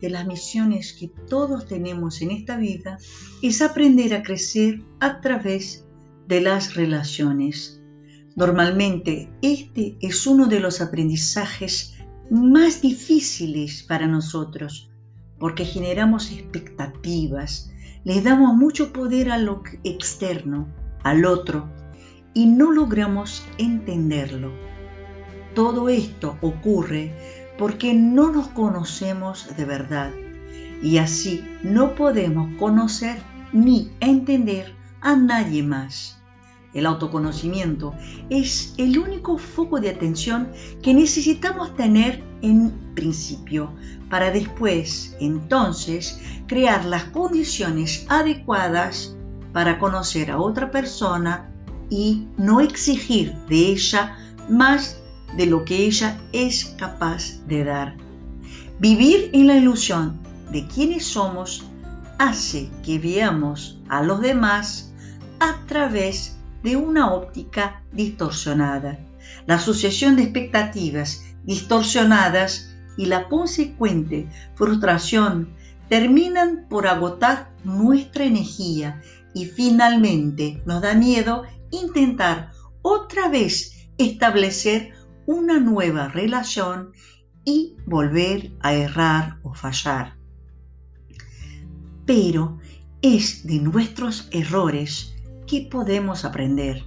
de las misiones que todos tenemos en esta vida es aprender a crecer a través de las relaciones. Normalmente este es uno de los aprendizajes más difíciles para nosotros porque generamos expectativas, le damos mucho poder a lo externo, al otro, y no logramos entenderlo. Todo esto ocurre porque no nos conocemos de verdad y así no podemos conocer ni entender a nadie más. El autoconocimiento es el único foco de atención que necesitamos tener en principio para después, entonces, crear las condiciones adecuadas para conocer a otra persona y no exigir de ella más de lo que ella es capaz de dar. Vivir en la ilusión de quienes somos hace que veamos a los demás a través de una óptica distorsionada. La asociación de expectativas distorsionadas y la consecuente frustración terminan por agotar nuestra energía y finalmente nos da miedo intentar otra vez establecer una nueva relación y volver a errar o fallar. Pero es de nuestros errores que podemos aprender.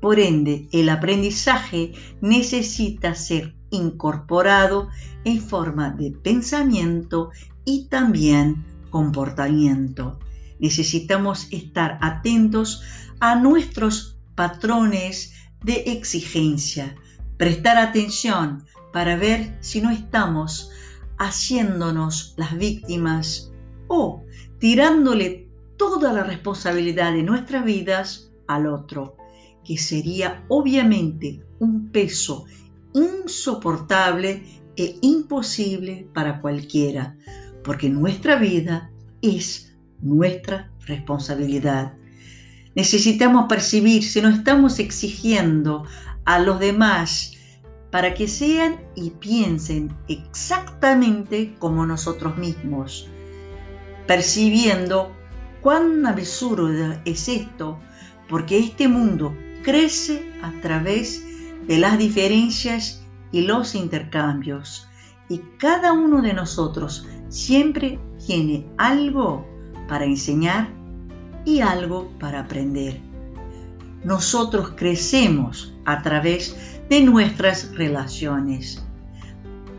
Por ende, el aprendizaje necesita ser incorporado en forma de pensamiento y también comportamiento. Necesitamos estar atentos a nuestros patrones de exigencia, prestar atención para ver si no estamos haciéndonos las víctimas o tirándole toda la responsabilidad de nuestras vidas al otro, que sería obviamente un peso insoportable e imposible para cualquiera, porque nuestra vida es nuestra responsabilidad. Necesitamos percibir si no estamos exigiendo a los demás para que sean y piensen exactamente como nosotros mismos, percibiendo cuán absurdo es esto, porque este mundo crece a través de las diferencias y los intercambios, y cada uno de nosotros siempre tiene algo para enseñar y algo para aprender. Nosotros crecemos a través de nuestras relaciones.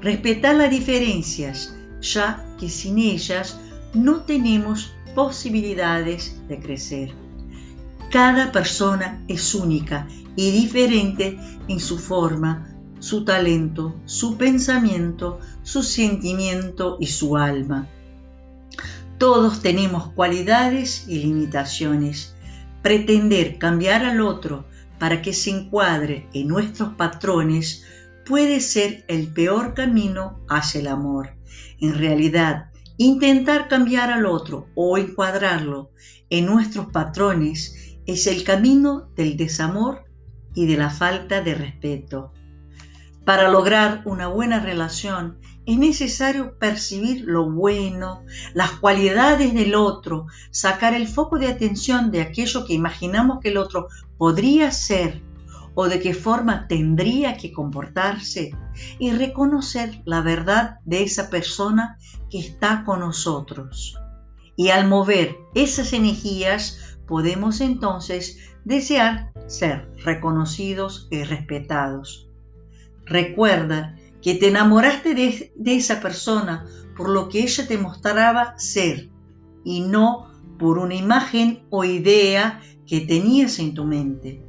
Respetar las diferencias, ya que sin ellas no tenemos posibilidades de crecer. Cada persona es única y diferente en su forma, su talento, su pensamiento, su sentimiento y su alma. Todos tenemos cualidades y limitaciones. Pretender cambiar al otro para que se encuadre en nuestros patrones puede ser el peor camino hacia el amor. En realidad, intentar cambiar al otro o encuadrarlo en nuestros patrones es el camino del desamor y de la falta de respeto. Para lograr una buena relación es necesario percibir lo bueno, las cualidades del otro, sacar el foco de atención de aquello que imaginamos que el otro podría ser o de qué forma tendría que comportarse y reconocer la verdad de esa persona que está con nosotros. Y al mover esas energías podemos entonces desear ser reconocidos y respetados. Recuerda que te enamoraste de, esa persona por lo que ella te mostraba ser y no por una imagen o idea que tenías en tu mente.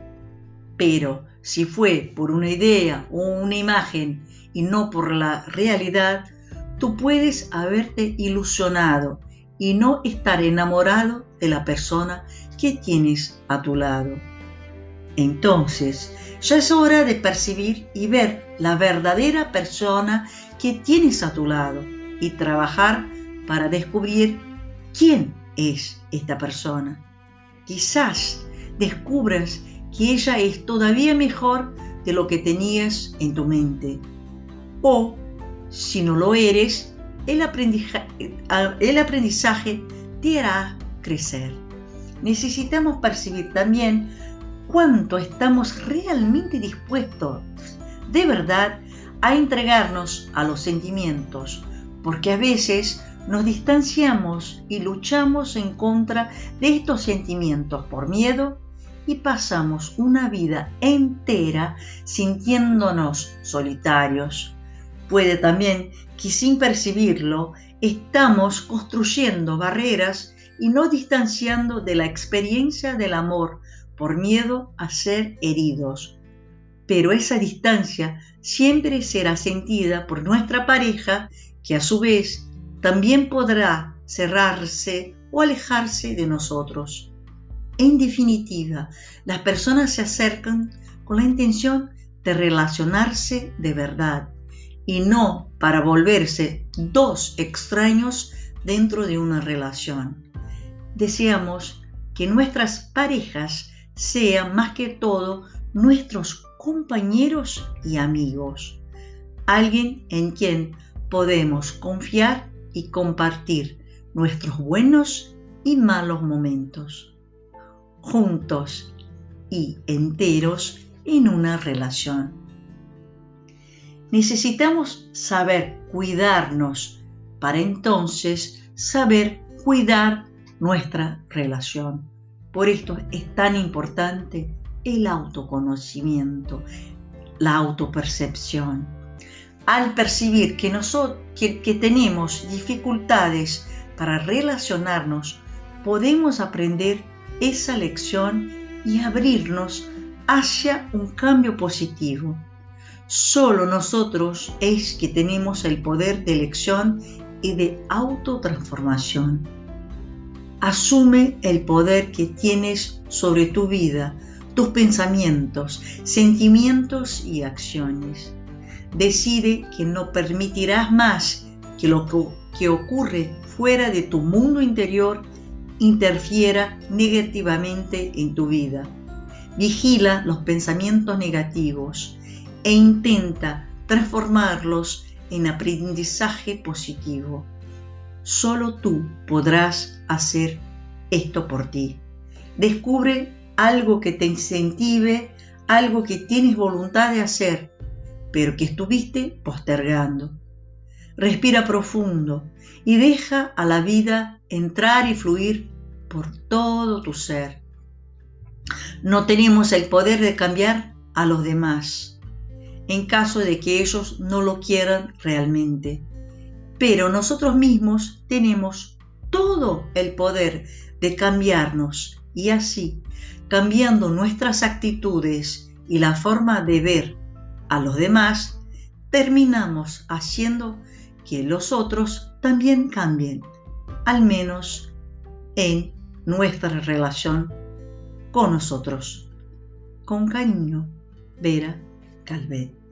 Pero si fue por una idea o una imagen y no por la realidad, tú puedes haberte ilusionado y no estar enamorado de la persona que tienes a tu lado. Entonces, ya es hora de percibir y ver la verdadera persona que tienes a tu lado y trabajar para descubrir quién es esta persona. Quizás descubras que ella es todavía mejor de lo que tenías en tu mente. O, si no lo eres, el aprendizaje, el aprendizaje te hará crecer. Necesitamos percibir también cuánto estamos realmente dispuestos de verdad a entregarnos a los sentimientos, porque a veces nos distanciamos y luchamos en contra de estos sentimientos por miedo y pasamos una vida entera sintiéndonos solitarios. Puede también que sin percibirlo estamos construyendo barreras y no distanciando de la experiencia del amor por miedo a ser heridos. Pero esa distancia siempre será sentida por nuestra pareja que a su vez también podrá cerrarse o alejarse de nosotros. En definitiva, las personas se acercan con la intención de relacionarse de verdad y no para volverse dos extraños dentro de una relación. Deseamos que nuestras parejas sean más que todo nuestros compañeros y amigos, alguien en quien podemos confiar y compartir nuestros buenos y malos momentos juntos y enteros en una relación. Necesitamos saber cuidarnos para entonces saber cuidar nuestra relación. Por esto es tan importante el autoconocimiento, la autopercepción. Al percibir que, nosotros, que, tenemos dificultades para relacionarnos, podemos aprender esa lección y abrirnos hacia un cambio positivo. Solo nosotros es que tenemos el poder de elección y de autotransformación. Asume el poder que tienes sobre tu vida, tus pensamientos, sentimientos y acciones. Decide que no permitirás más que lo que ocurre fuera de tu mundo interior interfiera negativamente en tu vida. Vigila los pensamientos negativos e intenta transformarlos en aprendizaje positivo. Solo tú podrás hacer esto por ti. Descubre algo que te incentive, algo que tienes voluntad de hacer, pero que estuviste postergando. Respira profundo y deja a la vida entrar y fluir por todo tu ser. No tenemos el poder de cambiar a los demás en caso de que ellos no lo quieran realmente. Pero nosotros mismos tenemos todo el poder de cambiarnos y así, cambiando nuestras actitudes y la forma de ver a los demás, terminamos haciendo que los otros también cambien, al menos en nuestra relación con nosotros. Con cariño, Vera Calvet.